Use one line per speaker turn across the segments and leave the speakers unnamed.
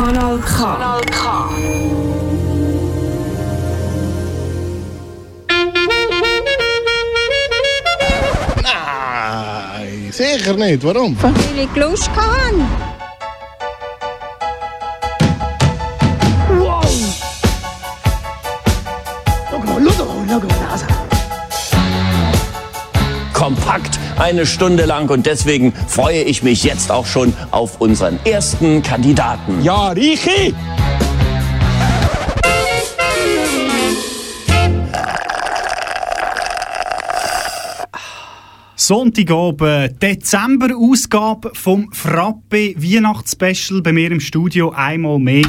Kanal K. Kanal K.
Nein, sicher nicht. Warum?
Weil
kompakt eine Stunde lang und deswegen freue ich mich jetzt auch schon auf unseren ersten Kandidaten.
Ja, Richi!
Sonntagabend, Dezember-Ausgabe vom Frappe Weihnachtsspecial bei mir im Studio einmal mehr.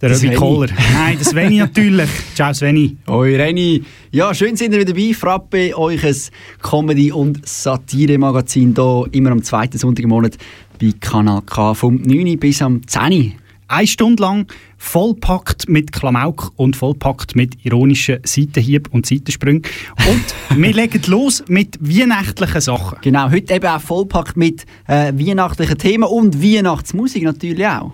Der Röbi. Kohler. Nein, das Sveni natürlich. Ciao Sveni.
Hoi Reni. Ja, schön sind ihr wieder dabei. Frappe, euch ein Comedy- und Satire-Magazin hier immer am zweiten Sonntag im Monat bei Kanal K vom 9 bis am 10.
Eine Stunde lang vollpackt mit Klamauk und vollpackt mit ironischen Seitenhieb und Seitensprüngen. Und wir legen los mit weihnachtlichen Sachen.
Genau, heute eben auch vollpackt mit äh, weihnachtlichen Themen und Weihnachtsmusik natürlich auch.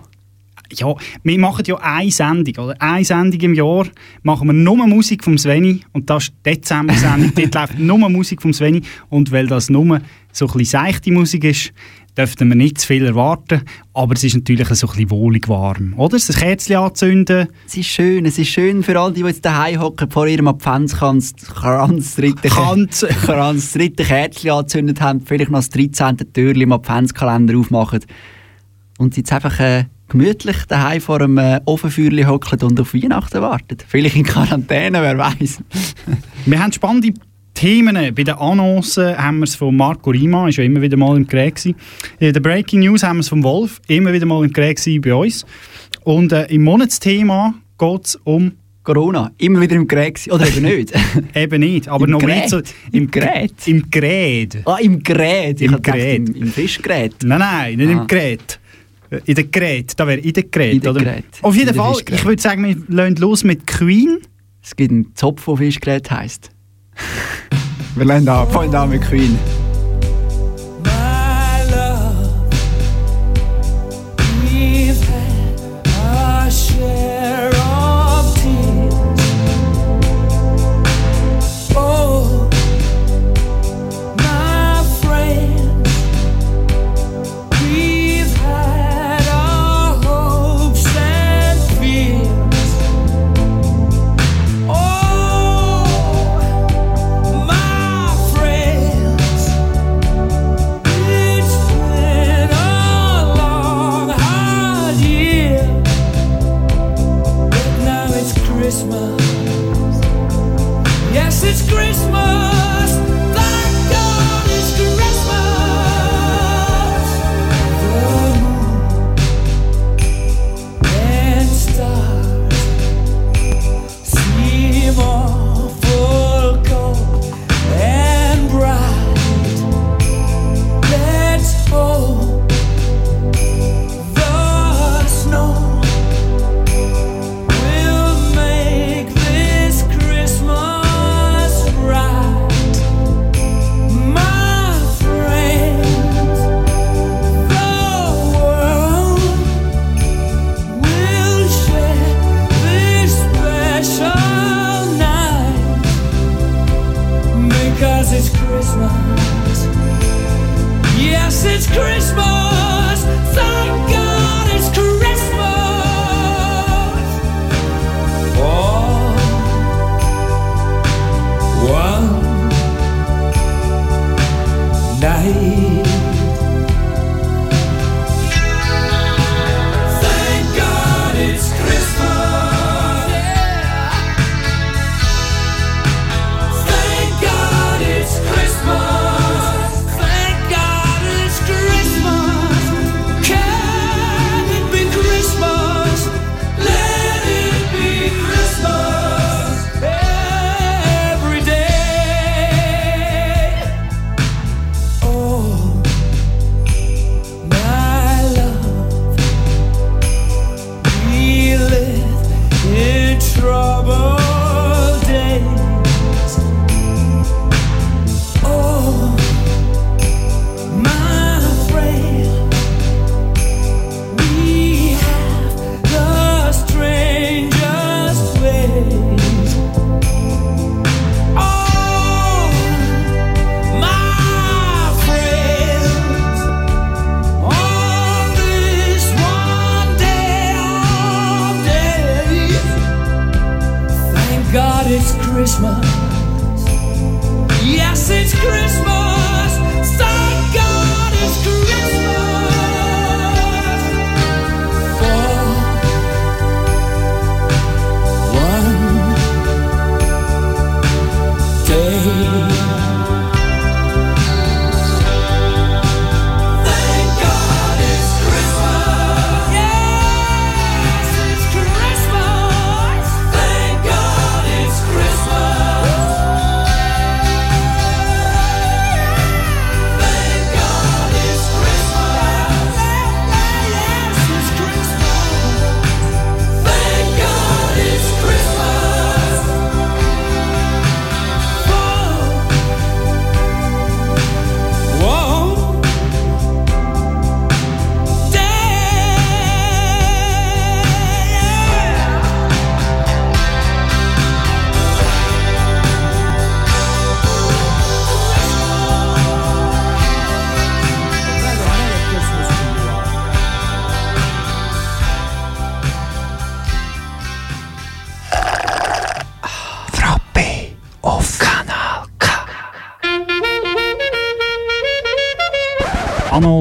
Ja, wir machen ja eine Sendung, oder? Eine Sendung im Jahr machen wir nur Musik vom Sveni und das ist die Dezember-Sendung. Dort läuft nur Musik vom Sveni und weil das nur so ein bisschen seichte Musik ist, dürften wir nicht zu viel erwarten, aber es ist natürlich so ein bisschen wohlig warm, oder? Das Kerzchen anzünden,
Es ist schön, es ist schön für all die, jetzt daheim hocken, vor ihrem Adventskranz Kranz, dritte,
Kranz.
Kranz, dritte Kerzchen angezündet haben, vielleicht noch das 13. Türchen im Adventskalender aufmachen und jetzt einfach äh, gemütlich daheim vor einem äh, Ofenfeuerchen hocken und auf Weihnachten warten. Vielleicht in Quarantäne, wer weiß.
Wir haben spannende Themen. Bei den Annoncen haben wir es von Marco Rima, ist ja immer wieder mal im Gerät gewesen. In der Breaking News haben wir es vom Wolf, immer wieder mal im Gerät gewesen bei uns. Und äh, im Monatsthema geht es um
Corona, immer wieder im Gerät gewesen. oder eben nicht.
eben nicht, aber
Im
noch
Gerät?
nicht so
Im Gerät?
Im Gerät.
ah, im Gerät. Ich
Im
hab gedacht,
Gerät.
Im, im Fischgerät.
Nein, nein, nicht
Ah.
im Gerät. In der Gerät, da wäre in der Gerät,
In der
oder?
Gerät.
Auf jeden Fall, ich würde sagen, wir lassen los mit Queen.
Es gibt einen Zopf, der Fischgerät heisst. Wir lernen an, fangen an mit Queen.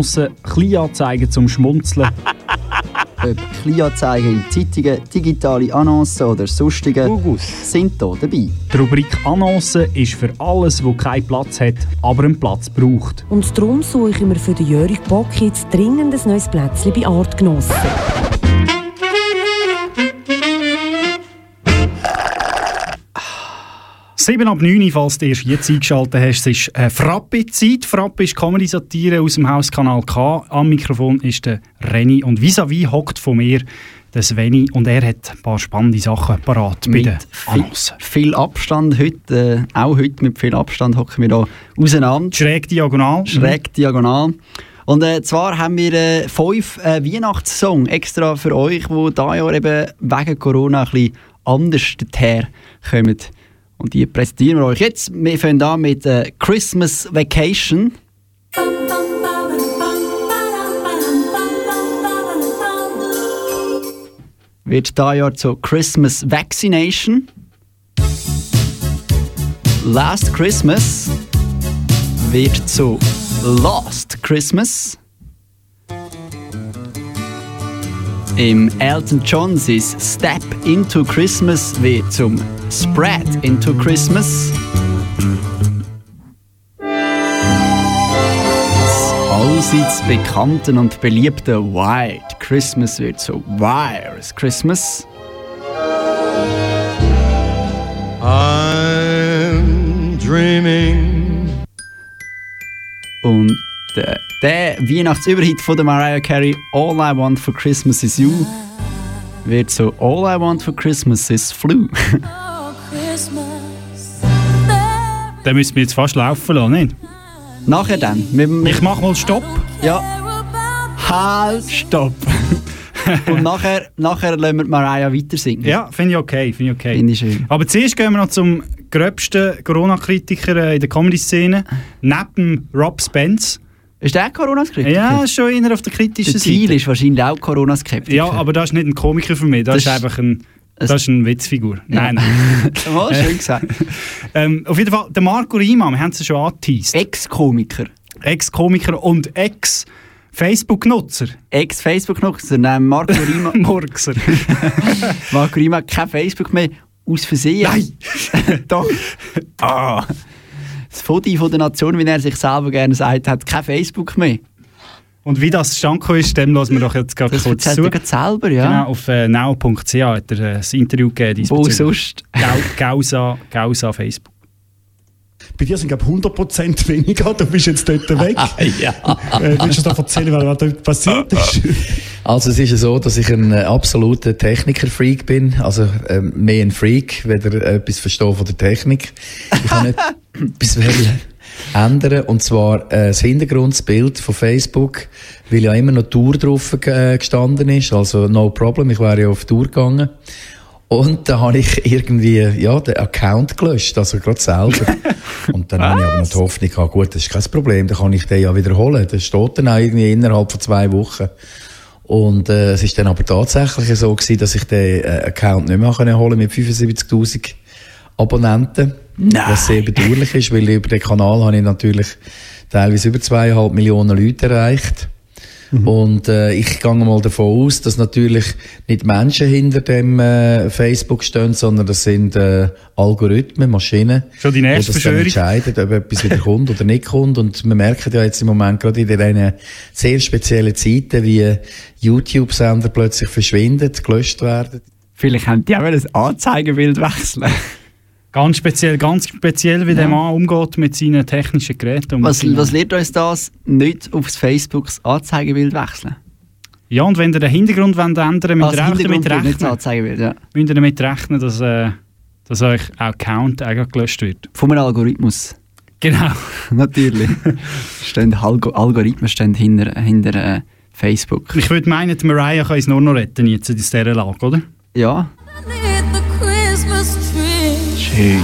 Annoncen, Kleinanzeigen zum Schmunzeln.
Ob Kleinanzeigen in Zeitungen, digitale Annoncen oder sonstige sind hier dabei.
Die Rubrik Annoncen ist für alles, wo keinen Platz hat, aber einen Platz braucht.
Und darum suche ich mir für den Jörg Bock jetzt dringend ein neues Plätzchen bei Artgenossen.
Sieben ab 9, falls du erst jetzt eingeschaltet hast, es ist äh, Frappe-Zeit. Frappe ist Comedy-Satire aus dem Hauskanal K. Am Mikrofon ist der Renny und vis-à-vis hockt von mir der Sveni und er hat ein paar spannende Sachen parat
Mit viel,
Annoncen.
viel Abstand heute, äh, auch heute mit viel Abstand hocken wir hier auseinander.
Schräg diagonal.
schräg diagonal. Und äh, zwar haben wir äh, fünf äh, Weihnachtssongs extra für euch, die dieses Jahr eben wegen Corona ein bisschen anders daherkommen. Und die präsentieren wir euch jetzt. Wir fangen an mit äh, Christmas Vacation. Wird dieses Jahr zu Christmas Vaccination. Last Christmas wird zu Lost Christmas. Im Elton John sein Step into Christmas wird zum Spread into Christmas. Das allseits bekannten und beliebten White Christmas wird zu Wires Christmas.
I'm dreaming.
Und der, der Weihnachtsüberhit von der Mariah Carey, All I Want for Christmas is You, wird so All I Want for Christmas is Flu.
Den müssen wir jetzt fast laufen lassen, nicht?
Nachher dann. Wir, wir,
Ich mach mal Stopp.
ja. Halt, stopp. Und nachher, nachher lassen wir Mariah weiter singen.
Ja, finde ich okay, finde ich okay.
Finde ich schön.
Aber zuerst gehen wir noch zum gröbsten Corona-Kritiker äh, in der Comedy-Szene. Neben Rob Spence.
Ist der Corona-Skeptiker?
Ja, ist schon eher auf der kritischen
Der Ziel
Seite.
ist wahrscheinlich auch Corona-Skeptiker.
Ja, aber das ist nicht ein Komiker für mich. Das,
Das
ist einfach ein, das ist eine Witzfigur. Nein, nein.
Oh, schön gesagt.
ähm, auf jeden Fall, der Marco Riemann, wir haben es ja schon angeteased.
Ex-Komiker.
Ex-Komiker und Ex-Facebook-Nutzer.
Ex-Facebook-Nutzer, nein, Marco Rima.
Murkser.
Marco Rima hat kein Facebook mehr. Aus Versehen.
Nein!
Doch. Ah. Das Foto von der Nation, wie er sich selber gerne sagt, hat kein Facebook mehr.
Und wie das gekommen ist, dem lassen wir doch jetzt gerade
Das
kurz zu.
gerade selber, ja.
Genau, auf äh, now.ch hat er äh, ein Interview gegeben.
Wo sonst?
Gau, Gausa, Gausa Facebook.
Bei dir sind, glaube ich, 100% weniger. Du bist jetzt dort weg.
ja.
Äh, willst du uns erzählen, was dort passiert ist?
Also es ist ja so, dass ich ein äh, absoluter Techniker-Freak bin. Also ähm, mehr ein Freak, weder etwas verstehe von der Technik. Ich habe nicht etwas wollen ändern. Und zwar äh, das Hintergrundbild von Facebook, weil ja immer noch Tour drauf äh, gestanden ist. Also no problem, ich wäre ja auf Tour gegangen. Und da habe ich irgendwie, ja, den Account gelöscht, also gerade selber. Und dann habe ich aber noch die Hoffnung gehabt, gut, das ist kein Problem, dann kann ich den ja wiederholen. Das steht dann auch irgendwie innerhalb von zwei Wochen. Und äh, es ist dann aber tatsächlich so gewesen, dass ich den äh, Account nicht mehr können holen mit 75'000 Abonnenten. Was sehr bedauerlich ist, weil über den Kanal habe ich natürlich teilweise über zweieinhalb Millionen Leute erreicht. Und äh, ich gehe mal davon aus, dass natürlich nicht Menschen hinter dem äh, Facebook stehen, sondern das sind äh, Algorithmen, Maschinen,
Schon die nächste
die das dann entscheiden, ob etwas wieder kommt oder nicht kommt. Und wir merken ja jetzt im Moment gerade in diesen sehr speziellen Zeiten, wie YouTube-Sender plötzlich verschwinden, gelöscht werden.
Vielleicht haben die auch ein Anzeigebild wechseln.
Ganz speziell, ganz speziell, wie der Mann umgeht mit seinen technischen Geräten.
Was, was lehrt uns das? Nicht aufs Facebooks Anzeigebild wechseln.
Ja, und wenn ihr den Hintergrund wollt ändern wollt, müsst ihr auch damit rechnen,
ja.
müsst ihr damit rechnen dass, äh, dass euch Account auch gelöscht wird.
Vom Algorithmus.
Genau.
Natürlich. stehen Algo Algorithmen stehen hinter, hinter äh, Facebook.
Ich würde meinen, die Mariah kann es nur noch retten jetzt in dieser Lage, oder?
Ja, schön.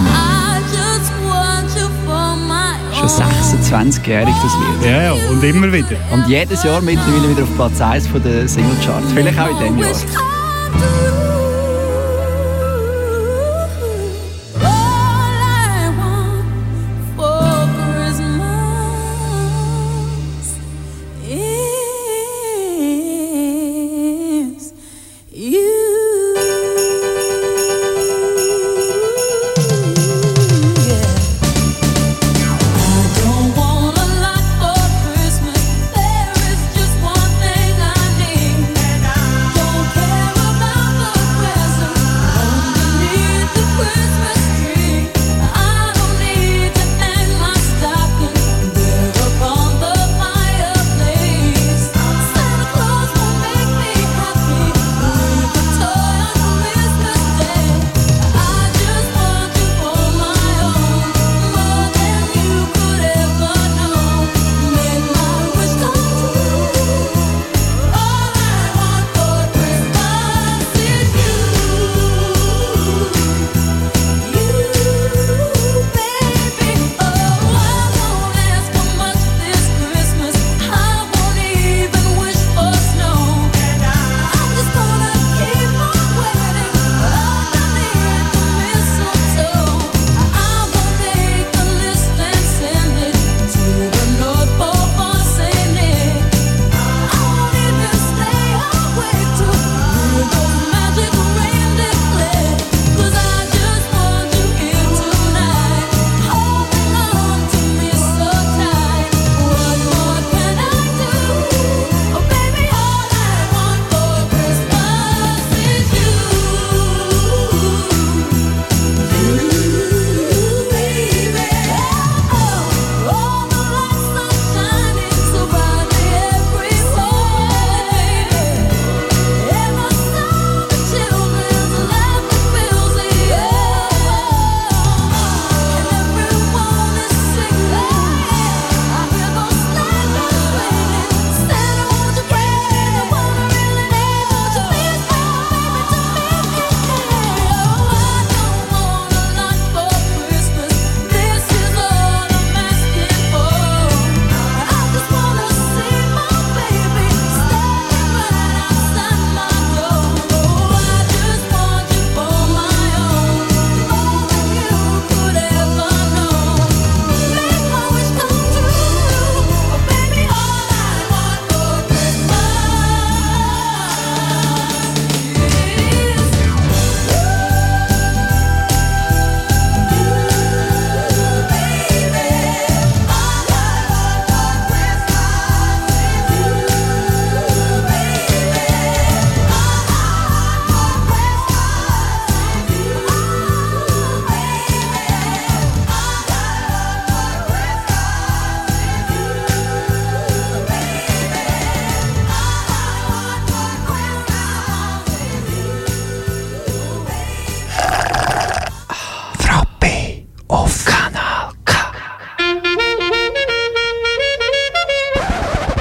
Schon 26-jährig das Lied.
Ja, ja, und immer wieder.
Und jedes Jahr mittlerweile wieder auf Platz 1 von den Singlecharts. Vielleicht auch in diesem Jahr.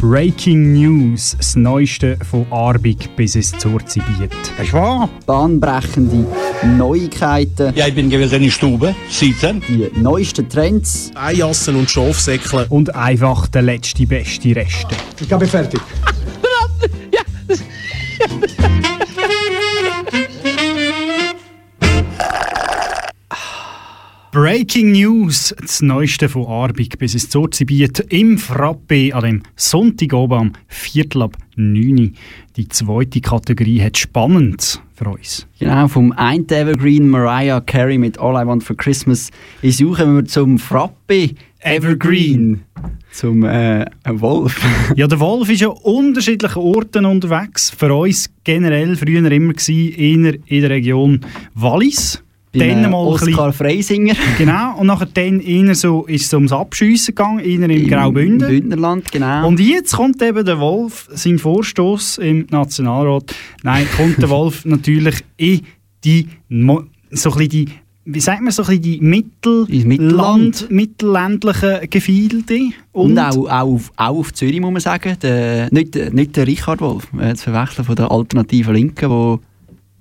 Breaking News, das Neueste von Arbig bis ins Zurzibiet.
Das ist wahr.
Bahnbrechende Neuigkeiten.
Ja, ich bin gewählt in die Stube, seitdem.
Die neuesten Trends.
Eijassen und Schafsäckle.
Und einfach der letzte beste Reste.
Ich glaube, fertig.
Breaking News, das Neueste von Arbig bis ins Zurzibiet im Frappe an dem Sonntagabend am Viertel ab 9 Uhr. Die zweite Kategorie hat spannend für uns.
Genau, vom einen Evergreen Mariah Carey mit All I Want for Christmas ist suchen wir zum Frappe Evergreen. Zum äh, Wolf.
Ja, der Wolf ist ja unterschiedlichen Orten unterwegs. Für uns generell früher immer gewesen, eher in der Region Wallis. Dann mal ein bisschen-
Oskar Freisinger.
Genau, und nachher dann eher so, ist es ums Abschiessen gegangen, eher im, Graubünden.
Bündnerland, genau.
Und jetzt kommt eben der Wolf, sein Vorstoß im Nationalrat. Nein, kommt der Wolf natürlich in die, so ein bisschen die, wie sagt man, so ein bisschen die Mittel
Mittelland.
Land, mittelländlichen Gefilde.
Und, auch, auch, auf, auch auf Zürich muss man sagen, der, nicht, der- nicht der Richard Wolf, äh, zu verwechseln von der alternativen Linken, wo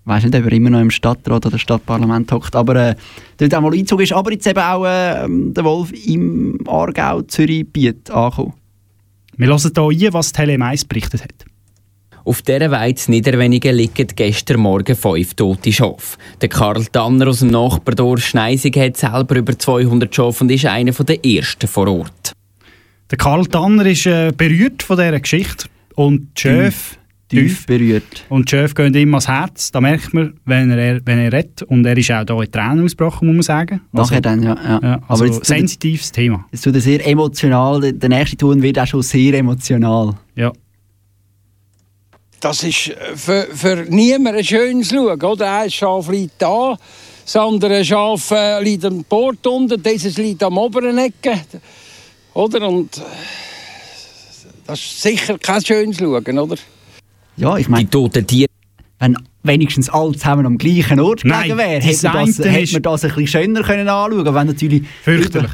weiß nicht, ob er immer noch im Stadtrat oder Stadtparlament hockt, aber äh, dort auch mal Einzug ist, aber jetzt eben auch äh, der Wolf im Aargau, Zürich, Biet angekommen.
Wir hören hier ein, was Tele 1 berichtet hat.
Auf dieser Weide Niederwenigen liegen gestern Morgen fünf tote Schafe. Der Karl Tanner aus dem Nachbardorf Schneisig hat selber über 200 Schafe und ist einer der ersten vor Ort.
Der Karl Tanner ist äh, berührt von dieser Geschichte und die Chef
tief berührt.
Und die Chef gehen ihm ans Herz, da merkt man, wenn er, wenn er redet. Und er ist auch hier in Tränen ausgebrochen, muss man sagen.
Nachher dann, ja. ja.
Ja, also
aber jetzt
sensitives Thema.
Jetzt tut er sehr emotional, der- der nächste Ton wird auch schon sehr emotional.
Ja.
Das ist äh, für, für niemanden ein schönes Schauen. Oder? Ein Schaf liegt da, das andere Schaf äh, liegt am Port unten, dieses liegt am oberen Ecke. Oder? Und äh, das ist sicher kein schönes Schauen, oder?
Ja, ich meine...
Die toten Tiere...
Wenn wenigstens alle zusammen am gleichen Ort gelegen wären,
das
hätte man, das, hätte
ist-
man das ein bisschen schöner können anschauen Wenn natürlich...
Fürchterlich.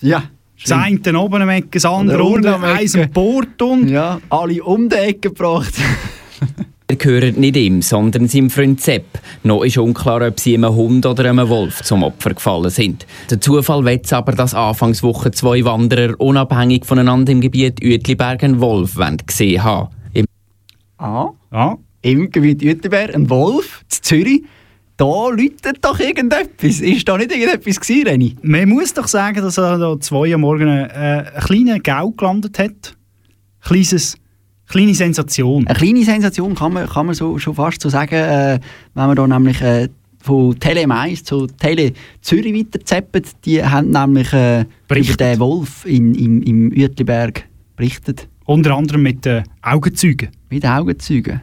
Ja.
Das eine oben am Ecke, das andere
Der
unten, eins am Port und...
Ja, alle um die Ecke gebracht.
Die gehören nicht ihm, sondern seinem Freund Sepp. Noch ist unklar, ob sie einem Hund oder einem Wolf zum Opfer gefallen sind. Der Zufall will aber, dass Anfangswoche zwei Wanderer unabhängig voneinander im Gebiet Uetliberg einen Wolf gesehen haben.
Ah,
ja.
im Gebiet Uetliberg, ein Wolf, in Zürich. Da läutet doch irgendetwas. Ist da nicht irgendetwas gewesen, Reni?
Man muss doch sagen, dass er da zwei am Morgen äh, einen kleinen Gau gelandet hat. Kleines, kleine Sensation.
Eine kleine Sensation kann man, kann man so, schon fast so sagen, äh, wenn man da nämlich äh, von Tele 1 zu Tele Zürich weiterzeppen. Die haben nämlich äh, über den Wolf in, im, im Uetliberg berichtet.
Unter anderem mit den Augenzeugen.
Mit Augenzeugen.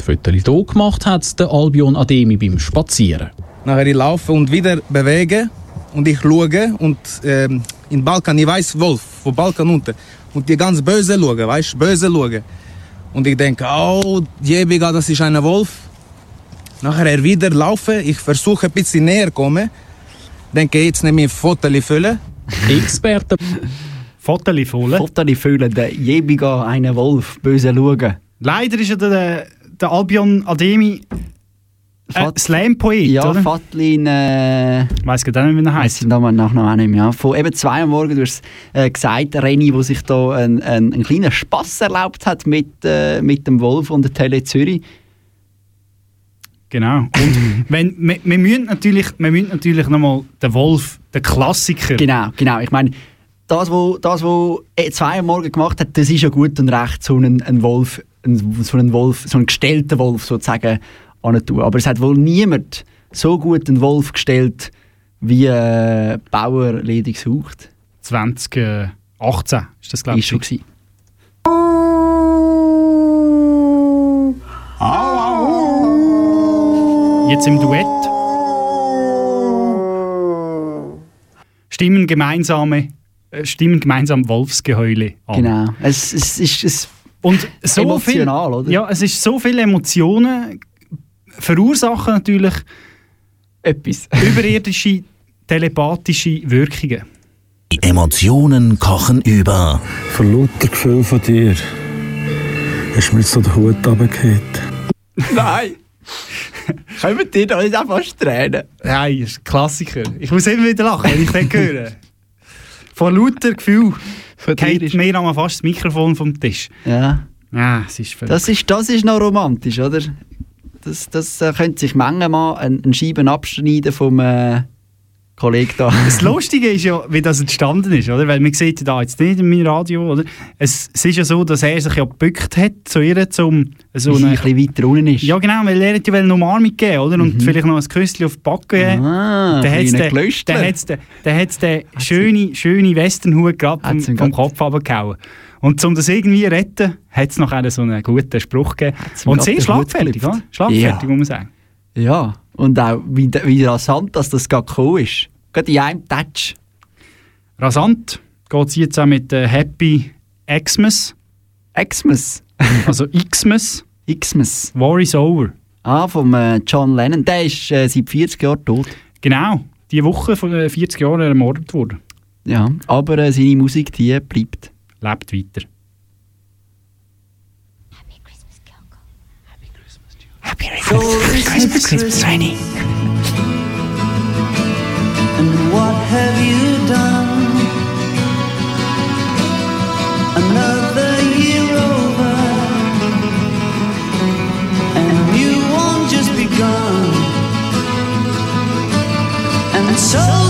Die Fotos hier gemacht hat der Albion Ademi beim Spazieren.
Nachher ich laufe und wieder bewege und ich schaue und ähm, in Balkan, ich weiß Wolf, von Balkan unten. Und die ganz böse schauen, weißt böse schauen. Und ich denke, oh, jebiga, das ist ein Wolf. Nachher er wieder laufe, ich versuche ein bisschen näher kommen. Denke, jetzt nehme ich ein Foto füllen.
Experten.
Fotos voll.
Fotos füllen, der jebiga einen Wolf böse schauen.
Leider ist ja der, der Albion Ademi äh, Slam-Poet,
Ja,
oder?
Fatlin. Äh,
Ich weiss gar nicht, wie er
Heißt
heisst.
den Namen Nachnamen auch nicht mehr. Ja. Von eben zwei am Morgen, du hast äh, gesagt, Reni, wo sich da einen, einen, einen kleinen Spass erlaubt hat mit, äh, mit dem Wolf und der Tele Zürich.
Genau. Und wenn, wir, wir müssen natürlich, wir müssen natürlich nochmal den Wolf, den Klassiker.
Genau, genau. Ich meine, das, wo, das, wo äh, zwei am Morgen gemacht hat, das ist ja gut und recht, so einen, einen Wolf, einen, so einen Wolf, so einen gestellten Wolf sozusagen anzutun. Aber es hat wohl niemand so gut einen Wolf gestellt, wie äh, Bauer ledig sucht.
2018 ist das, glaube ich.
Ist schon gewesen.
Jetzt im Duett. Stimmen gemeinsame, äh, stimmen gemeinsam Wolfsgeheule an.
Genau. Es, es ist es
Und so
emotional,
viel,
oder?
Ja, es ist so viele Emotionen verursachen natürlich
etwas.
überirdische telepathische Wirkungen.
Die Emotionen kochen über.
Vor lauter Gefühl von dir ist mir jetzt so der Hut runtergefallen.
Nein! Können wir doch nicht einfach tränen?
Nein, das ist ein Klassiker. Ich muss immer wieder lachen, wenn ich den höre. Vor lauter Gefühl geht mir einmal fast das Mikrofon vom Tisch.
Ja.
Ja, es ist.
Das ist, das ist noch romantisch, oder? Das, das äh, könnte sich manchmal ein, ein Scheiben abschneiden vom äh, Kollegen da.
Das Lustige ist ja, wie das entstanden ist, oder? Weil man sieht ja da jetzt nicht im Radio, oder? Es, es ist ja so, dass er sich ja gebückt hat zu ihr, um so
sie
eine...
ein bisschen weiter unten ist.
Ja genau, weil er ja eine Umarmung geben, oder? Und vielleicht noch ein Küsschen auf die Backe geben.
Ah,
dann hat's den, dann hat's den, dann hat's den schöne, schöne Westernhut gerade vom, vom Kopf runtergehauen. Und um das irgendwie zu retten, hat es noch einen so einen guten Spruch gegeben. Und sehr
den
schlagfertig, oder? Schlagfertig,
Ja.
muss man sagen.
Ja, und auch wie, wie rasant dass das gerade gekommen ist. Gerade in einem Touch.
Rasant geht es jetzt auch mit äh, Happy Xmas.
Xmas?
Also Xmas.
Xmas.
War is over.
Ah, vom äh, John Lennon. Der ist äh, seit 40 Jahren tot.
Genau. Die Woche von äh, 40 Jahren ermordet worden.
Ja, aber äh, seine Musik, die bleibt.
Lebt weiter.
So this is Christmas. And what have you done? Another year over, and a new one just begun. And so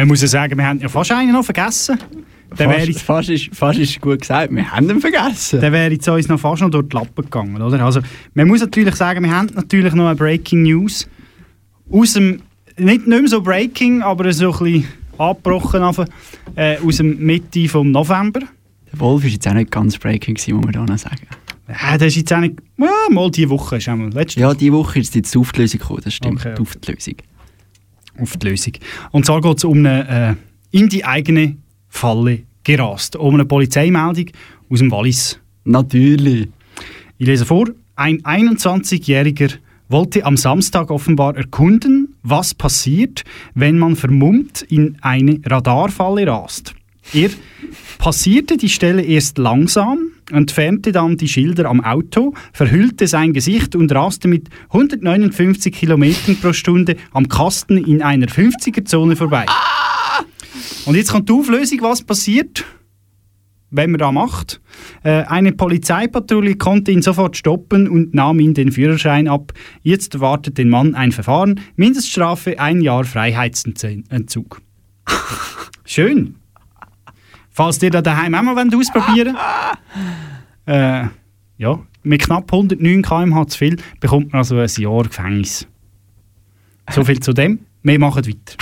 Man muss ja sagen, wir haben ja fast einen noch vergessen. Der wäre
Fast,
jetzt,
fast, ist, fast ist gut gesagt, wir haben ihn vergessen.
der wäre jetzt uns noch fast noch durch die Lappen gegangen, oder? Also, man muss natürlich sagen, wir haben natürlich noch eine Breaking News aus dem nicht, nicht mehr so breaking, aber so ein bisschen abgebrochen äh, aus dem Mitte vom November.
Der Wolf war jetzt auch nicht ganz breaking, gewesen, muss man da noch sagen.
Ja, das ist jetzt auch nicht... Ja, mal diese Woche ist auch mal letzte
Ja, diese Woche ist jetzt die Auflösung gekommen, das stimmt.
Okay,
Die Auflösung.
Auf die Lösung. Und zwar geht es um eine, äh, in die eigene Falle gerast. Um eine Polizeimeldung aus dem Wallis.
Natürlich.
Ich lese vor. Ein 21-Jähriger wollte am Samstag offenbar erkunden, was passiert, wenn man vermummt in eine Radarfalle rast. Er passierte die Stelle erst langsam, entfernte dann die Schilder am Auto, verhüllte sein Gesicht und raste mit 159 km pro Stunde am Kasten in einer 50er-Zone vorbei. Und jetzt kommt die Auflösung, was passiert, wenn man da macht. Äh, eine Polizeipatrouille konnte ihn sofort stoppen und nahm ihm den Führerschein ab. Jetzt erwartet den Mann ein Verfahren, Mindeststrafe ein Jahr Freiheitsentzug. Schön. Falls ihr da daheim auch mal wollt ausprobieren äh, ja, mit knapp 109 km/h zu viel bekommt man also ein Jahr Gefängnis. So viel zu dem. Wir machen weiter.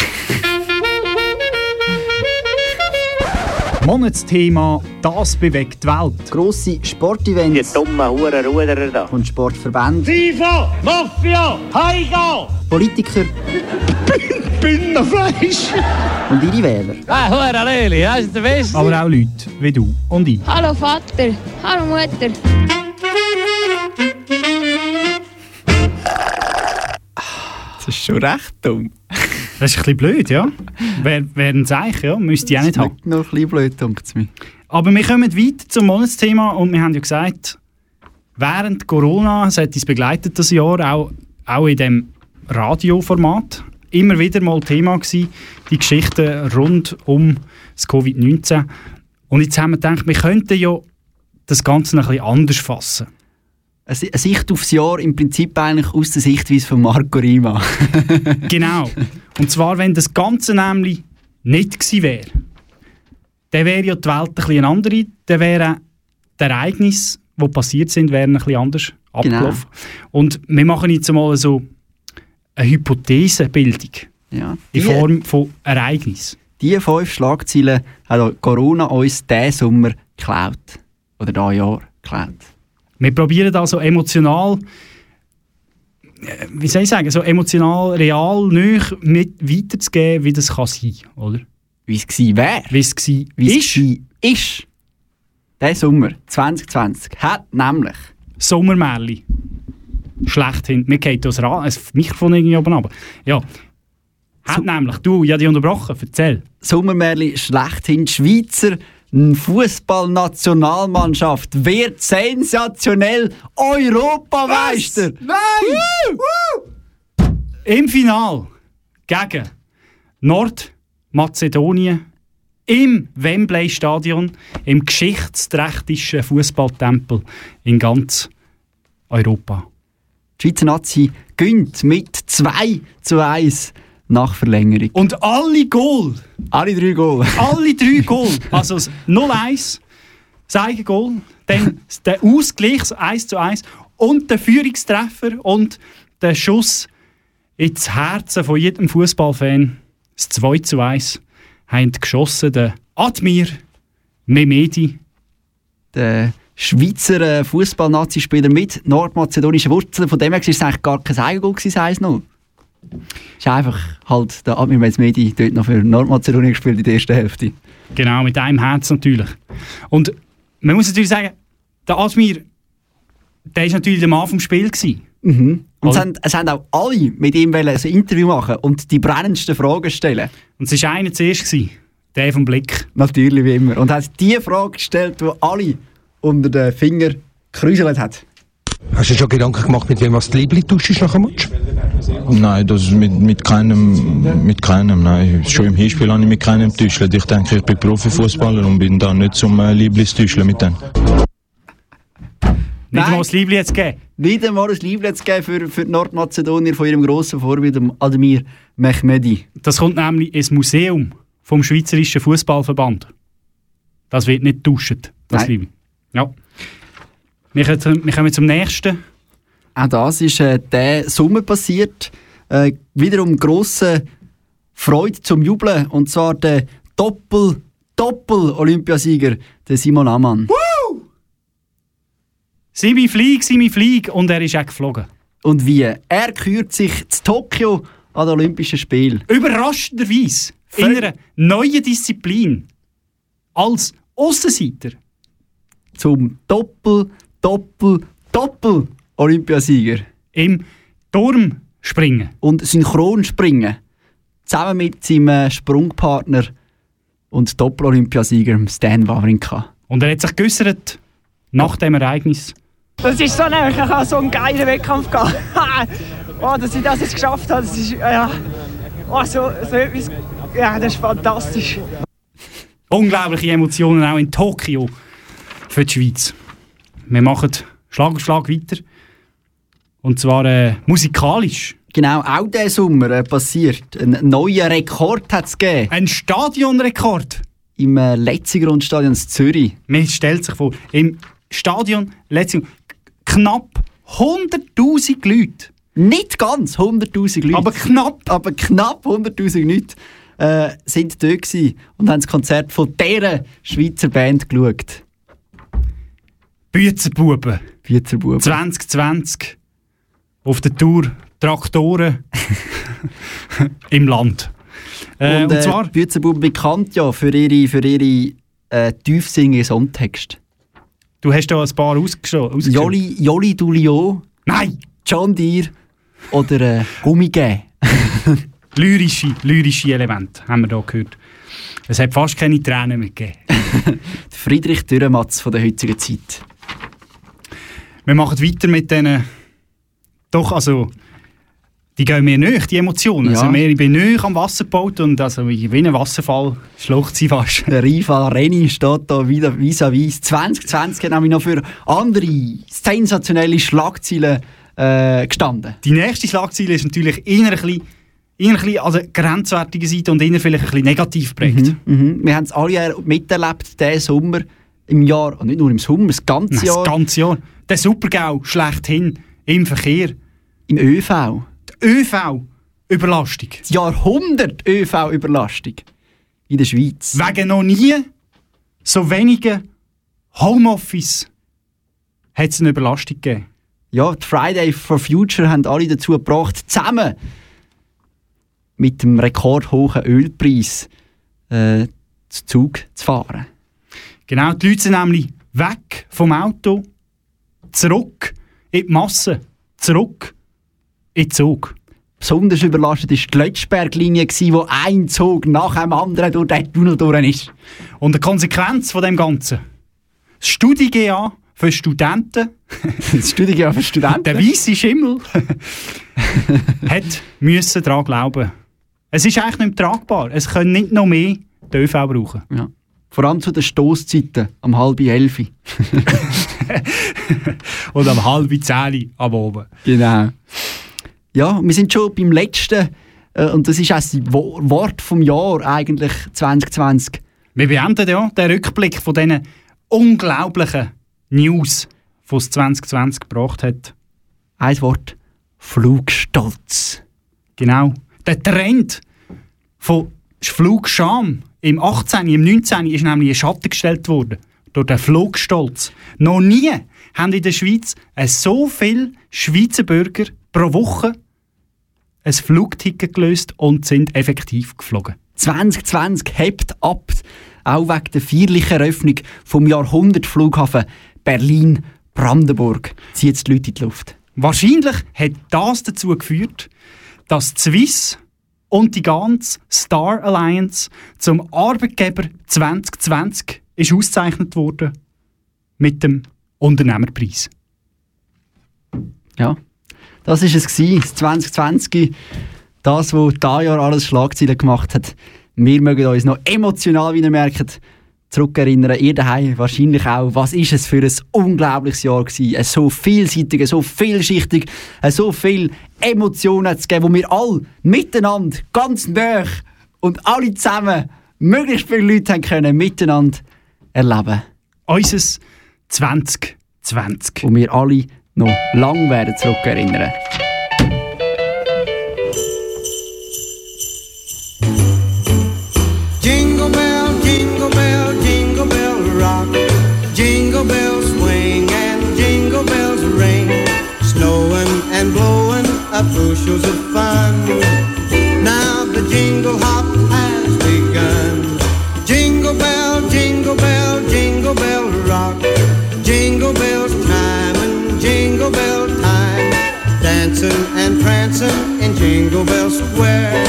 Monatsthema «Das bewegt die Welt».
Grosse Sportevents. Die dummen Hurenruderer da. Und Sportverbände.
FIFA, Mafia, Heiga!
Politiker.
Bündnerfleisch!
Und ihre Wähler.
Ah, Hure Leli, das ist der Beste.
Aber auch Leute wie du und ich.
Hallo Vater, hallo Mutter.
Das ist schon recht dumm.
Das ist ein bisschen blöd, ja. Wäre wär ein Zeichen, ja. Müsste ich auch nicht
Das
haben.
ist noch ein bisschen blöd, denkt es mir.
Aber wir kommen weiter zum Monatsthema und wir haben ja gesagt, während Corona, es hat uns begleitet das Jahr, auch, auch in dem Radioformat, immer wieder mal Thema gewesen, die Geschichten rund um das Covid-19. Und jetzt haben wir gedacht, wir könnten ja das Ganze ein bisschen anders fassen.
Eine Si- eine Sicht aufs Jahr im Prinzip eigentlich aus der Sichtweise von Marco Rima.
genau. Und zwar, wenn das Ganze nämlich nicht gewesen wäre, dann wäre ja die Welt ein bisschen andere, dann wären die Ereignisse, die passiert sind, wären ein bisschen anders abgelaufen. Und wir machen jetzt mal so eine Hypothesenbildung
Ja.
in Form von Ereignis.
Diese fünf Schlagzeilen hat Corona uns diesen Sommer geklaut. Oder dieses Jahr geklaut.
Wir probieren also emotional, äh, wie soll ich sagen, so emotional, real, nöch mit weiterzugeben, wie das kann sein, oder?
Wie es gewesen wäre.
Wie es gewesen ist.
gewesen ist. Der Sommer 2020 hat nämlich
Sommermärli. Schlechthin. Mir geht das, Ra das Mikrofon irgendwie oben runter. Ja. Hat nämlich, du, habe dich unterbrochen, erzähl.
Sommermärli schlechthin die Schweizer Fußballnationalmannschaft wird sensationell Europameister.
Nein! Im Final gegen Nordmazedonien im Wembley Stadion, im geschichtsträchtigsten Fußballtempel in ganz Europa.
Die Schweizer Nazi gönnt mit 2 zu 1 nach Verlängerung.
Und alle Goal,
Alle drei Goal.
alle drei Goal, also das 0-1, das Eigengoal, dann der Ausgleich das 1 zu 1 und der Führungstreffer und der Schuss ins Herzen von jedem Fußballfan, das 2 zu 1, haben geschossen der Admir Mehmedi.
Der Schweizer äh, Fußball-Nazi-Spieler mit nordmazedonischen Wurzeln. Von dem her war es eigentlich gar kein Eigengoal, gewesen, das 1-0. Es ist einfach halt der Admir Medi dort noch für Nordmazedonien gespielt in der ersten Hälfte.
Genau, mit einem Herz natürlich. Und man muss natürlich sagen, der Admir, der ist natürlich der Mann vom Spiel gewesen.
Mhm. Und es haben, es haben auch alle mit ihm wollen ein Interview machen und die brennendsten Fragen stellen.
Und es war einer zuerst, gewesen, der vom Blick.
Natürlich, wie immer. Und hat die Frage gestellt, die alle unter den Finger gekräuselt hat.
Hast du dir schon Gedanken gemacht, mit wem was die Liebling tauschst nach dem Match?
Nein, das mit, mit keinem, mit keinem, nein. Schon im Hinspiel habe ich mit keinem getäuscht. Ich denke, ich bin Profifußballer und bin da nicht zum äh, Lieblingstäuscheln mit denen.
Nicht einmal das Liebling jetzt gegeben.
Wieder mal ein Liebling zu geben für, für die Nordmazedonier von ihrem grossen Vorbild, dem Admir Mehmedi.
Das kommt nämlich ins Museum vom Schweizerischen Fußballverband. Das wird nicht getauscht, das. Liebling. Ja. Wir kommen, zum- wir kommen zum nächsten.
Auch das ist äh, diesen Sommer passiert. Äh, wiederum grosse Freude zum Jubeln. Und zwar der Doppel, Doppel-Olympiasieger, der Simon Ammann.
Woo! Simi flieg, Simi flieg und er ist auch geflogen.
Und wie? Er kürt sich zu Tokio an den Olympischen Spielen.
Überraschenderweise in einer neuen Disziplin als Aussenseiter.
Zum Doppel, Doppel, Doppel Olympiasieger.
Im Turmspringen.
Und Synchronspringen. Zusammen mit seinem Sprungpartner und Doppel-Olympiasieger Stan Wawrinka.
Und er hat sich geäussert nach dem Ereignis.
Das ist so ein, ich habe so einen geilen Wettkampf gehabt. oh, dass ich das jetzt geschafft habe, das ist, ja, oh, so, so etwas, ja, das ist fantastisch.
Unglaubliche Emotionen auch in Tokio für die Schweiz. Wir machen Schlag auf Schlag weiter. Und zwar äh, musikalisch.
Genau, auch diesen Sommer äh, passiert. Ein neuer Rekord hat es gegeben.
Ein Stadionrekord.
Im äh, Letzigrundstadion in Zürich.
Man stellt sich vor, im Stadion Letzigrund knapp 100'000 Leute.
Nicht ganz 100'000 Leute.
Aber knapp.
Aber knapp 100'000 Leute äh, sind dort gewesen und haben das Konzert von dieser Schweizer Band geschaut.
Büzerbuben.
Büzerbuben.
2020 auf der Tour Traktoren im Land.
Äh, und, und zwar äh, Büzerbuben bekannt ja für ihre, für ihre äh, tiefsinnigen Songtexte.
Du hast da ein paar ausgeschrieben.
Jolly, Jolly Dulio.
Nein!
John Deere oder äh, Gummigä.
lyrische, lyrische Elemente haben wir hier gehört. Es hat fast keine Tränen mehr gegeben.
Friedrich Dürrematz von der heutigen Zeit.
Wir machen weiter mit diesen. Doch, also. Die gehen mir nicht, die Emotionen.
Ja.
Also ich bin nicht am Wasser gebaut und also wie ein Wasserfall schluckt sie fast.
Der Rival Renny steht da wieder vis-à-vis. 2020 hat nämlich noch für andere sensationelle Schlagzeilen äh, gestanden.
Die nächste Schlagzeile ist natürlich eher ein bisschen eher ein bisschen also grenzwertige Seite und eher vielleicht ein bisschen negativ prägt.
Mhm, mhm. Wir haben es alle miterlebt, diesen Sommer im Jahr, und nicht nur im Sommer, das ganze Jahr.
Das ganze Jahr. Der Supergau schlechthin im Verkehr.
Im ÖV.
Die ÖV-Überlastung.
Das Jahrhundert ÖV-Überlastung in der Schweiz.
Wegen noch nie so wenigen Homeoffice hat es eine Überlastung gegeben.
Ja, die Friday for Future haben alle dazu gebracht, zusammen mit dem rekordhohen Ölpreis äh, zu Zug zu fahren.
Genau, die Leute sind nämlich weg vom Auto, zurück in die Masse, zurück in den Zug.
Besonders überlastet war die Lötschberg-Linie, wo ein Zug nach dem anderen durch den Tunnel durch ist.
Und die Konsequenz von dem Ganzen? Das Studi-GA für Studenten.
das Studi-GA für Studenten?
Der weiße Schimmel hat müssen daran glauben. Es ist eigentlich nicht mehr tragbar. Es können nicht noch mehr die ÖV brauchen.
Ja. Vor allem zu den Stoßzeiten, am halb elf.
Und am halb zehn am Oben.
Genau. Ja, wir sind schon beim letzten, äh, und das ist auch das Wo- Wort vom Jahr eigentlich 2020.
Wir beenden ja den Rückblick von diesen unglaublichen News, die es 2020 gebracht hat.
Ein Wort: Flugstolz.
Genau. Der Trend von Flugscham im 18., im 19. ist nämlich in Schatten gestellt worden. Durch den Flugstolz. Noch nie haben in der Schweiz so viele Schweizer Bürger pro Woche ein Flugticket gelöst und sind effektiv geflogen.
2020 hebt ab, auch wegen der feierlichen Eröffnung vom Jahrhundertflughafen Berlin-Brandenburg. Zieht die Leute in die Luft.
Wahrscheinlich hat das dazu geführt, dass Swiss und die ganze Star Alliance zum Arbeitgeber 2020 ist ausgezeichnet worden mit dem Unternehmerpreis.
Ja, das war es, gewesen, das 2020. Das, was dieses Jahr alles Schlagzeilen gemacht hat. Wir mögen uns noch emotional, wie ihr merkt, zurückerinnern. Ihr daheim wahrscheinlich auch. Was ist es für ein unglaubliches Jahr gewesen? So vielseitig, so vielschichtig, so viel Emotionen zu geben, wo wir alle miteinander, ganz nah und alle zusammen möglichst viele Leute haben können miteinander erleben.
Unser 2020.
Und wir alle noch lang werden zurückerinnern.
Jingle bell, jingle bell, jingle bell rock. Jingle bells swing and jingle bells ring. Snowing and blowing up bushels of dancing in Jingle Bell Square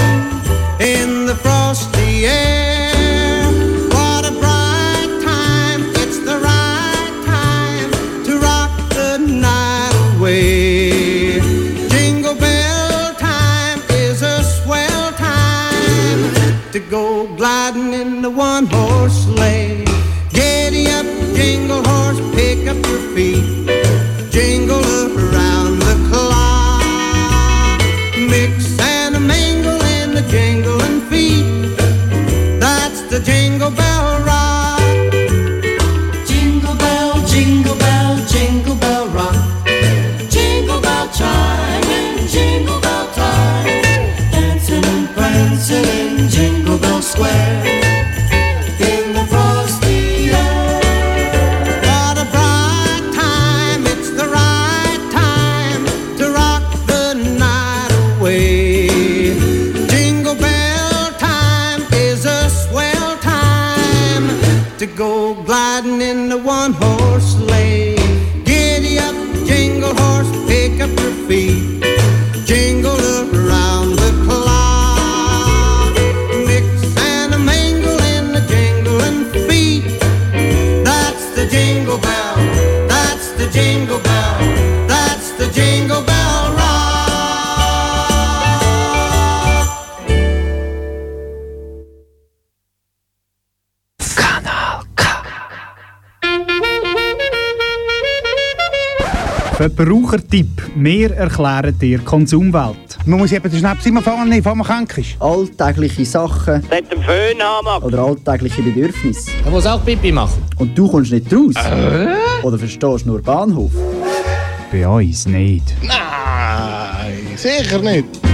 in the frosty air. What a bright time, it's the right time to rock the night away. Jingle Bell time is a swell time to go gliding in
the one horse Wir erklären dir Konsumwelt.
Man muss eben den Schnaps immer fahren, bevor man krank ist.
Alltägliche Sachen.
Mit dem Föhn haben
Oder alltägliche Bedürfnisse.
Er muss auch Pipi machen.
Und du kommst nicht raus.
Äh?
Oder verstehst nur Bahnhof.
Bei uns nicht.
Nein, sicher nicht.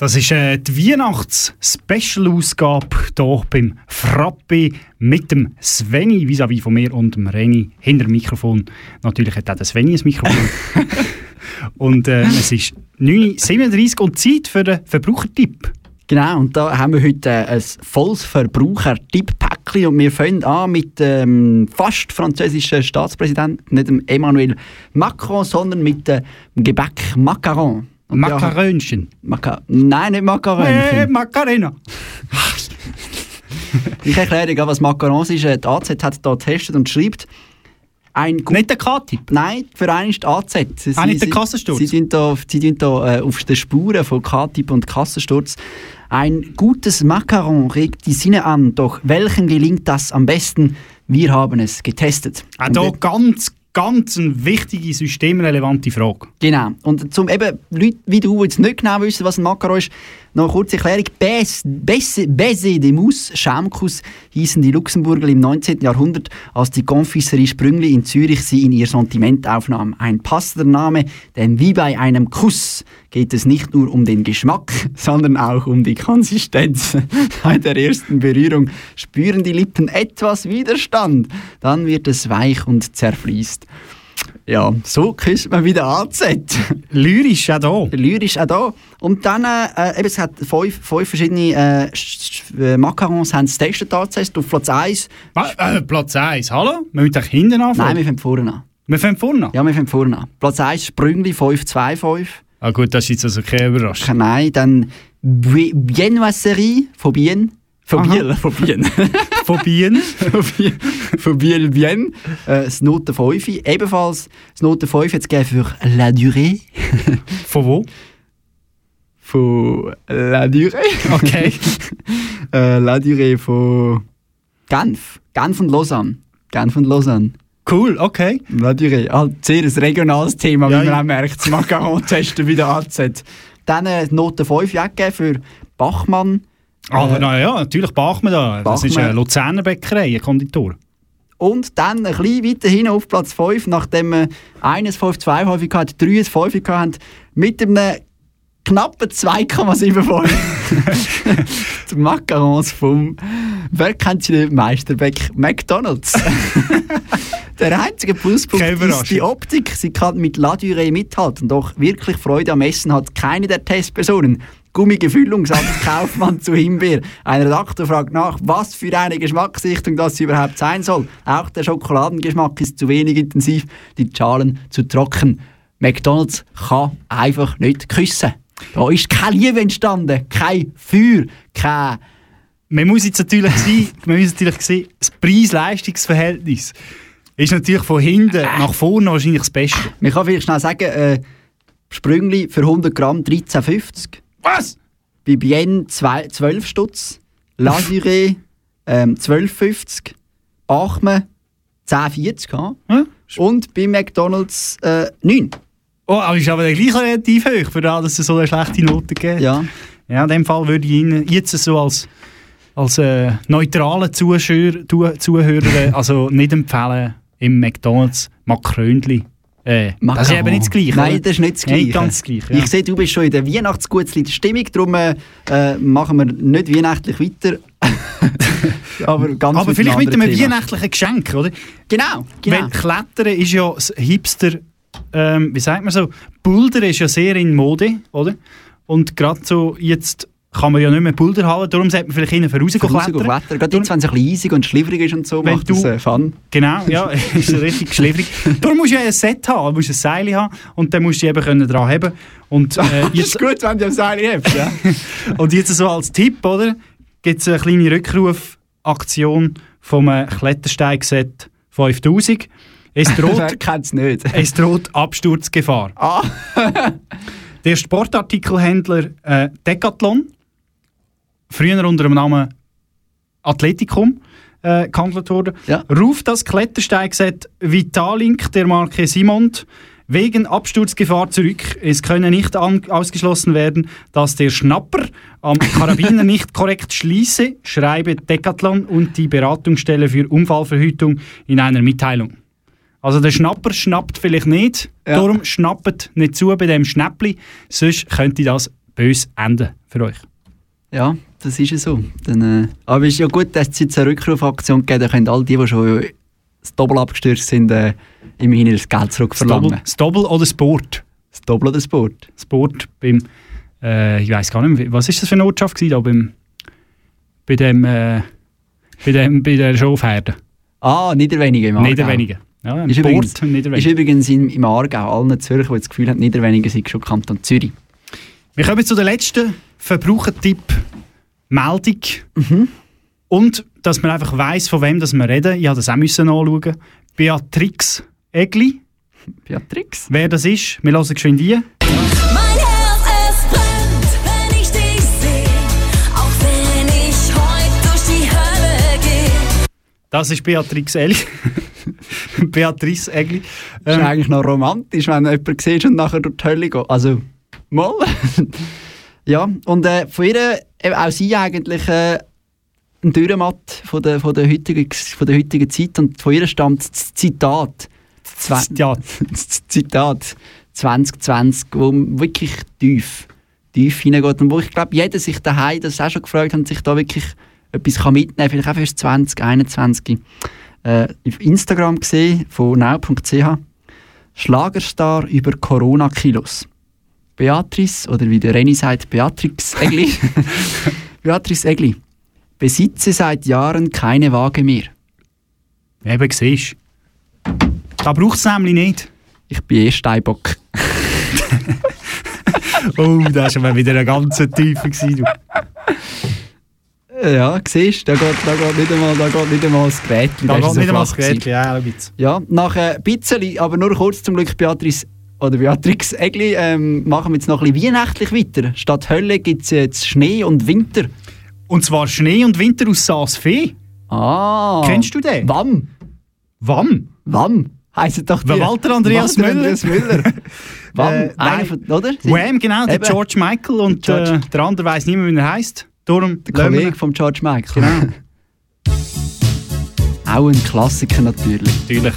Das ist äh, die Weihnachts-Special-Ausgabe hier beim Frappi mit dem Sveni vis-à-vis von mir und dem Reni hinter dem Mikrofon. Natürlich hat auch der Sveni ein Mikrofon. und äh, es ist 9.37 Uhr und Zeit für den Verbrauchertipp.
Genau, und da haben wir heute äh, ein volles Verbraucher-Tipp-Päckchen und wir fangen an mit dem ähm, fast französischen Staatspräsidenten, nicht dem Emmanuel Macron, sondern mit dem Gebäck Macaron. Und
Macarönchen.
Maca Nein, nicht Macarönchen.
Äh, Macarena.
Ich erkläre dir, was Macarons ist. Äh, Die AZ hat hier getestet und schreibt, ein
nicht der K-Tipp?
Nein, für einen ist die AZ. Sie,
Ah, nicht der
sie-
Kassensturz?
Sie sind da, sie sind da äh, auf den Spuren von K-Tipp und Kassensturz. Ein gutes Macaron regt die Sinne an, doch welchem gelingt das am besten? Wir haben es getestet.
Auch
Und
hier ganz, ganz eine wichtige, systemrelevante Frage.
Genau. Und zum eben Leute wie du, die jetzt nicht genau wissen, was ein Macaron ist, noch eine kurze Erklärung. Bes- Baiser de Mousse, Schaumkuss, hießen die Luxemburger im 19. Jahrhundert, als die Confiserie Sprüngli in Zürich sie in ihr Sortiment aufnahm. Ein passender Name, denn wie bei einem Kuss geht es nicht nur um den Geschmack, sondern auch um die Konsistenz. Bei der ersten Berührung spüren die Lippen etwas Widerstand, dann wird es weich und zerfließt. Ja, so küsst man wieder AZ.
Lyrisch auch da.
Lyrisch auch da. Und dann, äh, eben, es hat fünf, fünf verschiedene äh, äh, Macarons haben es getestet AZ. Auf Platz 1.
Äh, Platz 1, hallo? Wir müssen doch hinten anfangen.
Nein, wir fangen vorne an.
Wir fangen vorne an?
Ja, wir fangen vorne an. Platz 1 Sprüngli 525.
Ah gut, das ist jetzt also keine Überraschung.
Nein, dann Biennoiserie von Bien. Von
Aha.
Biel, von Bien. Äh, das Note 5. Ebenfalls das Note 5 jetzt gegeben für La Durée.
von wo?
Von La Durée.
Okay.
äh, La Durée von Genf. Genf und Lausanne. Genf und Lausanne.
Cool, okay.
La Durée. Halt sehr ein regionales Thema,
Ja,
wie man
ja.
auch merkt. Das Macaron testen bei der AZ. Dann äh, Note 5 gegeben für Bachmann.
Aber
Äh,
na ja, natürlich Bachmann da. Das ist
Bachmann.
eine Luzerner Bäckerei, ein Konditor.
Und dann ein bisschen weiter hin auf Platz 5, nachdem wir eines 5 2 häufig hatten, 3 5 hatten, mit einem knappen 2,75. Die Macarons vom, wer kennt sie den Meisterbäck? McDonalds. Der einzige Pluspunkt ist die Optik. Sie kann mit La Durée mithalten, doch wirklich Freude am Essen hat keine der Testpersonen. Gummige Füllung, sagt Kaufmann zu Himbeer. Ein Redakteur fragt nach, was für eine Geschmacksrichtung das überhaupt sein soll. Auch der Schokoladengeschmack ist zu wenig intensiv, die Schalen zu trocken. McDonalds kann einfach nicht küssen. Da ist keine Liebe entstanden, kein Feuer, kein...
Man muss jetzt natürlich sehen, man muss natürlich sehen, das Preis-Leistungs-Verhältnis ist natürlich von hinten nach vorne wahrscheinlich das Beste.
Man kann vielleicht schnell sagen, äh, Sprüngli für 100 Gramm 13,50.
Was?
Bei Bienne zwei- 12 Stutz. Lasure ähm, 12,50. Bachmann 10,40. Ja? Und bei McDonalds äh, 9.
Oh, aber ist aber gleich relativ hoch, für das, dass es so eine schlechte Note gibt.
Ja.
Ja, in dem Fall würde ich Ihnen jetzt so als, als äh, neutraler Zuschauer, Zuhörer also nicht empfehlen, im McDonalds Makrönli. Äh, das ist eben nicht das Gleiche.
Nein, das ist nicht das Gleiche.
Nicht ganz das Gleiche. Ja.
Ich sehe, du bist schon in der Weihnachtsgutslied-Stimmung, darum äh, machen wir nicht weihnachtlich weiter. aber ganz
aber vielleicht mit
einem Thema.
weihnachtlichen Geschenk, oder?
Genau, genau.
Weil Klettern ist ja das Hipster, ähm, wie sagt man so, Bouldern ist ja sehr in Mode, oder? Und gerade so jetzt kann man ja nicht mehr Boulderhallen, darum sollte man vielleicht innen voraus
Raus
klettern.
klettern. Gerade jetzt, wenn es ein bisschen eisig und schliffrig ist und so,
Wenn
macht
du-
das äh, Fun.
Genau, ja, ist richtig schläfrig. Darum musst du ja ein Set haben, musst ein Seil haben und dann musst du eben können dran haben. Und, äh, jetzt,
ist gut, wenn du am Seil hebst, ja.
und jetzt so als Tipp, oder, gibt es eine kleine Rückrufaktion vom äh, Klettersteigset 5000. Es droht,
nicht?
es droht Absturzgefahr.
Ah.
Der Sportartikelhändler äh, Decathlon, früher unter dem Namen Athletikum äh, gehandelt wurde, ruft das Klettersteigset Vitalink der Marke Simont wegen Absturzgefahr zurück. Es könne nicht ausgeschlossen werden, dass der Schnapper am Karabiner nicht korrekt schließe, schreibe Decathlon und die Beratungsstelle für Unfallverhütung in einer Mitteilung. Also der Schnapper schnappt vielleicht nicht,
Ja.
darum schnappt nicht zu bei dem Schnäppli, sonst könnte das bös enden für euch.
Ja, das ist ja so. Dann, äh, aber es ist ja gut, dass es jetzt eine Rückrufaktion gegeben dann können all die, die schon das Doppel abgestürzt sind, äh, immerhin das Geld
Das
zurückverlangen.
Das Doppel oder Sport?
Das Doppel oder Sport?
Sport beim, äh, ich weiß gar nicht mehr, was ist das für eine Ortschaft gewesen, da beim, bei dem, äh, bei dem, bei der Schofherde?
Ah, Niederwenigen im Aargau.
Niederwenigen. Ja, im
ist,
Sport
übrigens, ist übrigens in, im Aargau allen Zürcher, die das Gefühl haben, Niederwenigen sei schon Kanton Zürich.
Wir kommen zu der letzten Verbrauchertipp-Meldung.
Mhm.
Und, dass man einfach weiss, von wem das wir reden. Ich habe das auch müssen anschauen. Beatrix Egli.
Beatrix?
Wer das ist, wir hören geschwind ein.
Mein Herz, es brennt, wenn ich dich seh, auch wenn ich heut durch die.
Das ist Beatrix Egli. Beatrice Egli.
Das ist
Ähm,
eigentlich noch romantisch, wenn du jemanden siehst und nachher durch die Hölle geht. Also, mal. ja, und äh, von ihr, äh, auch sie eigentlich äh, ein Dürrematt von der, von, der heutigen, von der heutigen Zeit. Und von ihr stammt das Zitat. Das Zitat 2020, wo wirklich tief, tief hineingeht. Und wo ich glaube, jeder sich daheim das auch schon gefragt hat, sich da wirklich etwas kann mitnehmen vielleicht auch fürs 2021. Äh, auf Instagram gesehen von now.ch Schlagerstar über Corona-Kilos. Beatrice, oder wie der Renny sagt, Beatrix Egli. Beatrice Egli. Besitze seit Jahren keine Waage mehr.
Eben, siehst. Da braucht es nämlich nicht.
Ich bin eh Steinbock.
oh, das war wieder eine ganz tiefe. Du.
Ja, siehst du, da geht, da geht nicht einmal, da geht nicht einmal das Gerät.
Da geht nicht einmal das Gerät, ja, schau jetzt.
Ja, nach ein bisschen, aber nur kurz zum Glück, Beatrice oder Beatrix Egli, ähm, machen wir jetzt noch ein bisschen weihnachtlich weiter. Statt Hölle gibt es jetzt Schnee und Winter.
Und zwar Schnee und Winter aus Saas Fee.
Ah.
Kennst du den?
Wann?
Wann?
Wann? Heisst doch die-
Walter Andreas
Walter
Müller.
Andreas Müller. Wann?
Äh,
Einer
nein.
von, oder?
Wham, genau, der
Eben.
George Michael und
George.
Äh, der andere weiß nicht mehr, wie er heißt. Darum
Der Kollege von George Michael.
Genau.
Auch ein Klassiker natürlich.
Natürlich.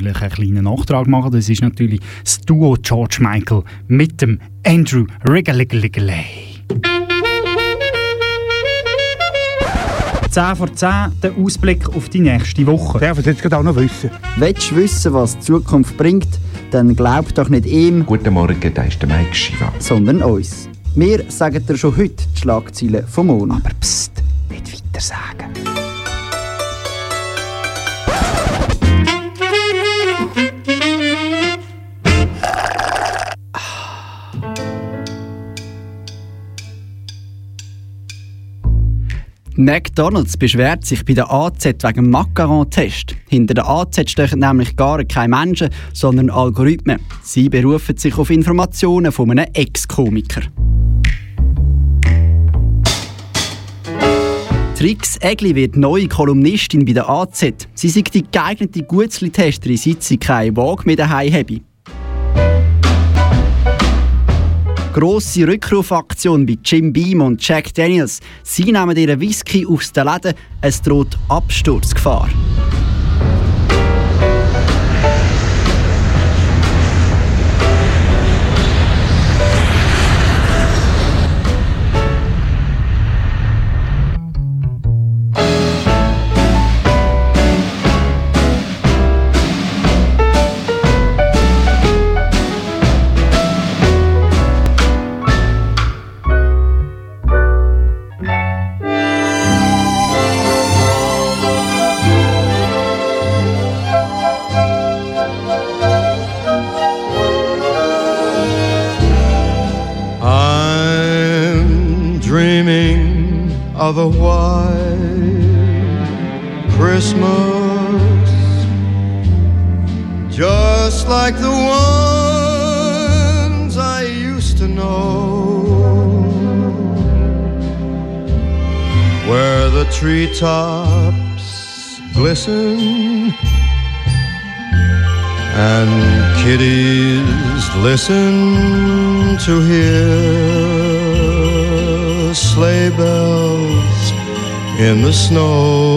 Natürlich einen kleinen Nachtrag machen. Das ist natürlich das Duo George Michael mit dem Andrew Riggeliggeliggeli. 10 vor 10, der Ausblick auf die nächste Woche.
Darf ich jetzt gerade auch noch wissen?
Willst du wissen, was die Zukunft bringt, dann glaub doch nicht ihm.
Guten Morgen, da ist der Mike Shiva.
Sondern uns. Wir sagen dir schon heute die Schlagzeilen vom Monat. Aber
pst, nicht weiter sagen.
McDonalds beschwert sich bei der AZ wegen Macaron-Test. Hinter der AZ stechen nämlich gar keine Menschen, sondern Algorithmen. Sie berufen sich auf Informationen von einem Ex-Komiker. Trix Egli wird neue Kolumnistin bei der AZ. Sie sei die geeignete Gutzli-Testerin, seit sie keine Waage mehr daheim habe. Grosse Rückrufaktion bei Jim Beam und Jack Daniels. Sie nehmen ihren Whisky aus den Läden. Es droht Absturzgefahr.
Listen to hear sleigh bells in the snow.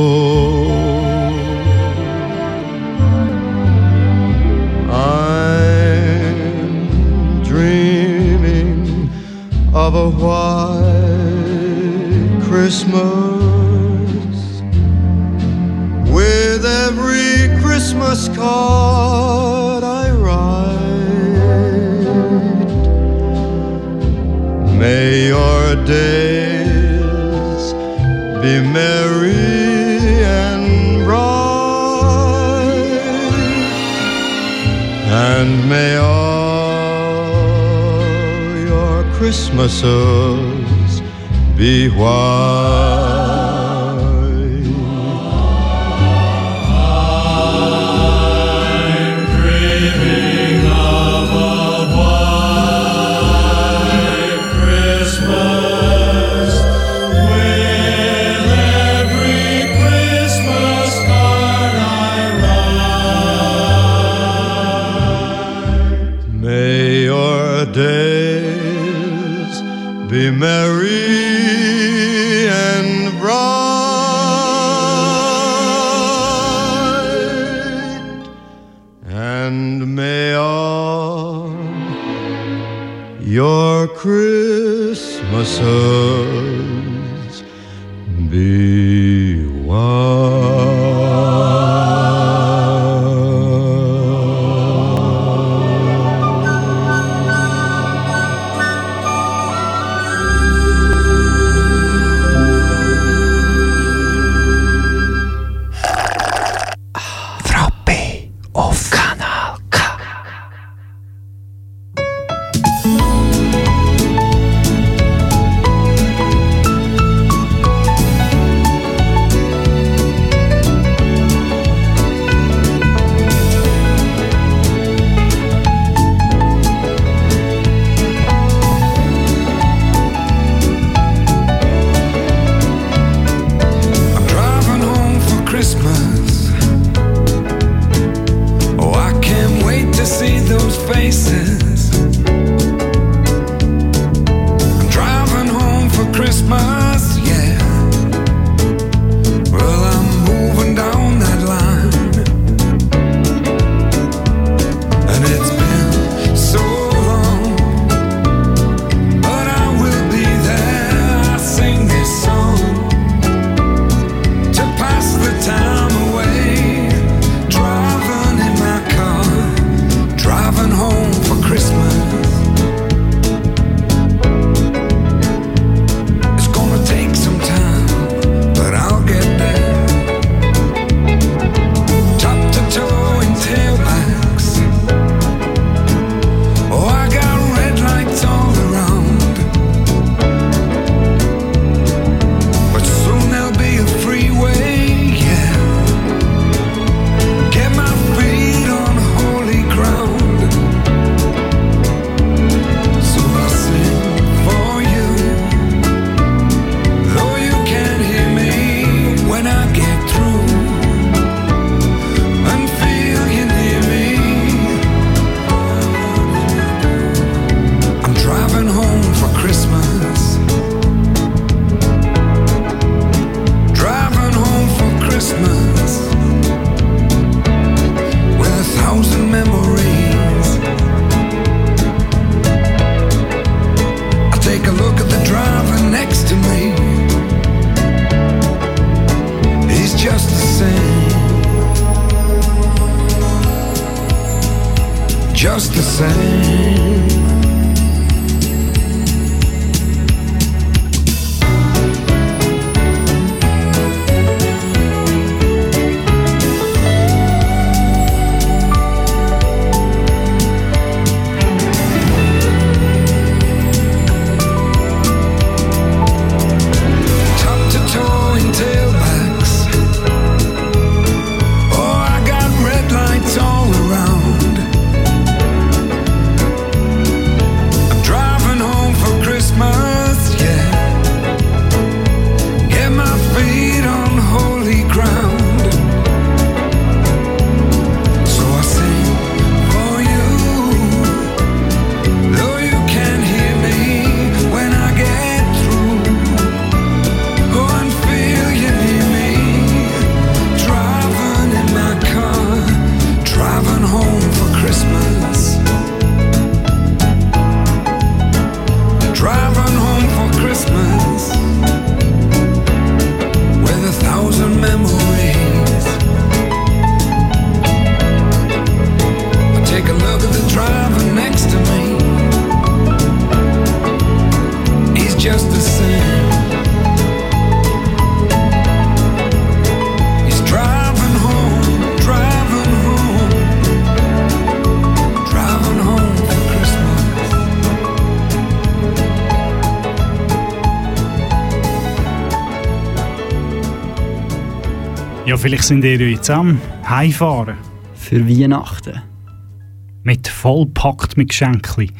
Vielleicht sind ihr jetzt am Heimfahren.
Für Weihnachten.
Mit vollpackt mit Geschenken.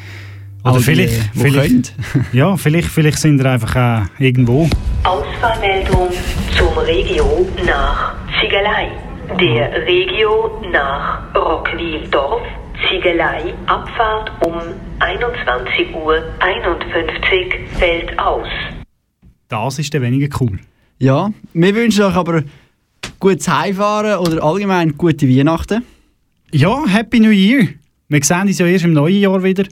Oder
All die,
vielleicht,
die
vielleicht, ja, vielleicht, vielleicht sind ihr einfach auch irgendwo.
Ausfallmeldung zum Regio nach Ziegelei. Der Regio nach Rockwil-Dorf. Ziegelei, Abfahrt um 21 Uhr 51 fällt aus.
Das ist dann weniger cool.
Ja, wir wünschen euch aber gutes Heimfahren oder allgemein gute Weihnachten.
Ja, Happy New Year! Wir sehen uns ja erst im neuen Jahr wieder.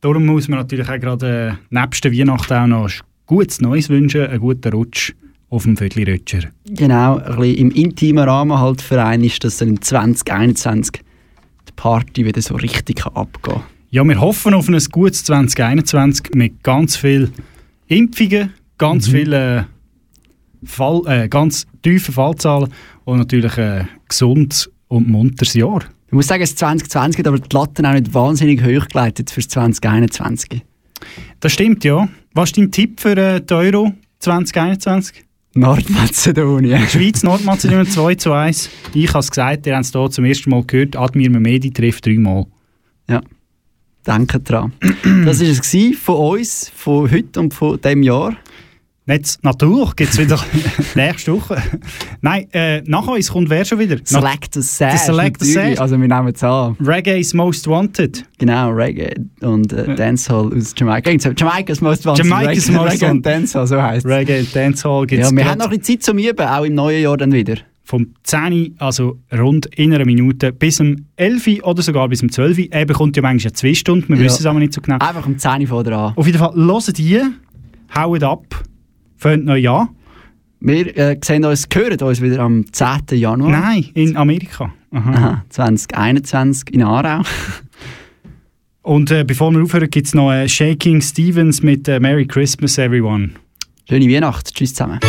Darum muss man natürlich auch gerade äh, nebst der Weihnachten auch noch gutes Neues wünschen, einen guten Rutsch auf dem Viertelrötscher.
Genau, ein bisschen im intimen Rahmen halt für einen ist, dass dann im 2021 die Party wieder so richtig abgehen kann.
Ja, wir hoffen auf ein gutes 2021 mit ganz viel Impfungen, ganz
Mhm.
viel äh, Fall, äh, ganz tiefen Fallzahlen und natürlich ein gesundes und munteres Jahr.
Ich muss sagen, das 2020 hat aber die Latten auch nicht wahnsinnig hoch geleitet für das 2021.
Das stimmt, ja. Was ist dein Tipp für äh, die Euro 2021?
Nordmazedonien.
Schweiz, Nordmazedonien 2 zu 1. Ich habe es gesagt, ihr habt es hier zum ersten Mal gehört. Admir Mehmedi trifft dreimal.
Ja, denke dran. das war es von uns, von heute und von diesem Jahr.
Jetzt, natürlich, gibt es wieder nächste Woche. Nein, äh, nach uns kommt wer schon wieder?
Select the Sash.
Der Select the. Sash.
Also wir nehmen es an.
Reggae's Most Wanted.
Genau, Reggae und äh, Dancehall aus Jamaika. Jamaica's Most Wanted.
Jamaica's
Reggae,
Most
Reggae und
Wanted.
Dancehall, so heisst es.
Reggae und Dancehall gibt
Ja,
es
wir haben noch ein bisschen Zeit zum Üben, auch im neuen Jahr dann wieder.
vom 10, also rund in einer Minute, bis um 11 oder sogar bis um 12. Er bekommt ja manchmal zwei Stunden, wir
Ja.
wissen es aber nicht so genau.
Einfach um 10 Uhr vor an.
Auf jeden Fall, hört die, haut ab, fangt neu an.
Wir äh, sehen uns, hören uns wieder am 10. Januar.
Nein, in Amerika. Aha.
Aha, 2021 in Aarau.
Und äh, bevor wir aufhören, gibt es noch äh, Shaking Stevens mit äh, Merry Christmas Everyone.
Schöne Weihnacht. Tschüss zusammen.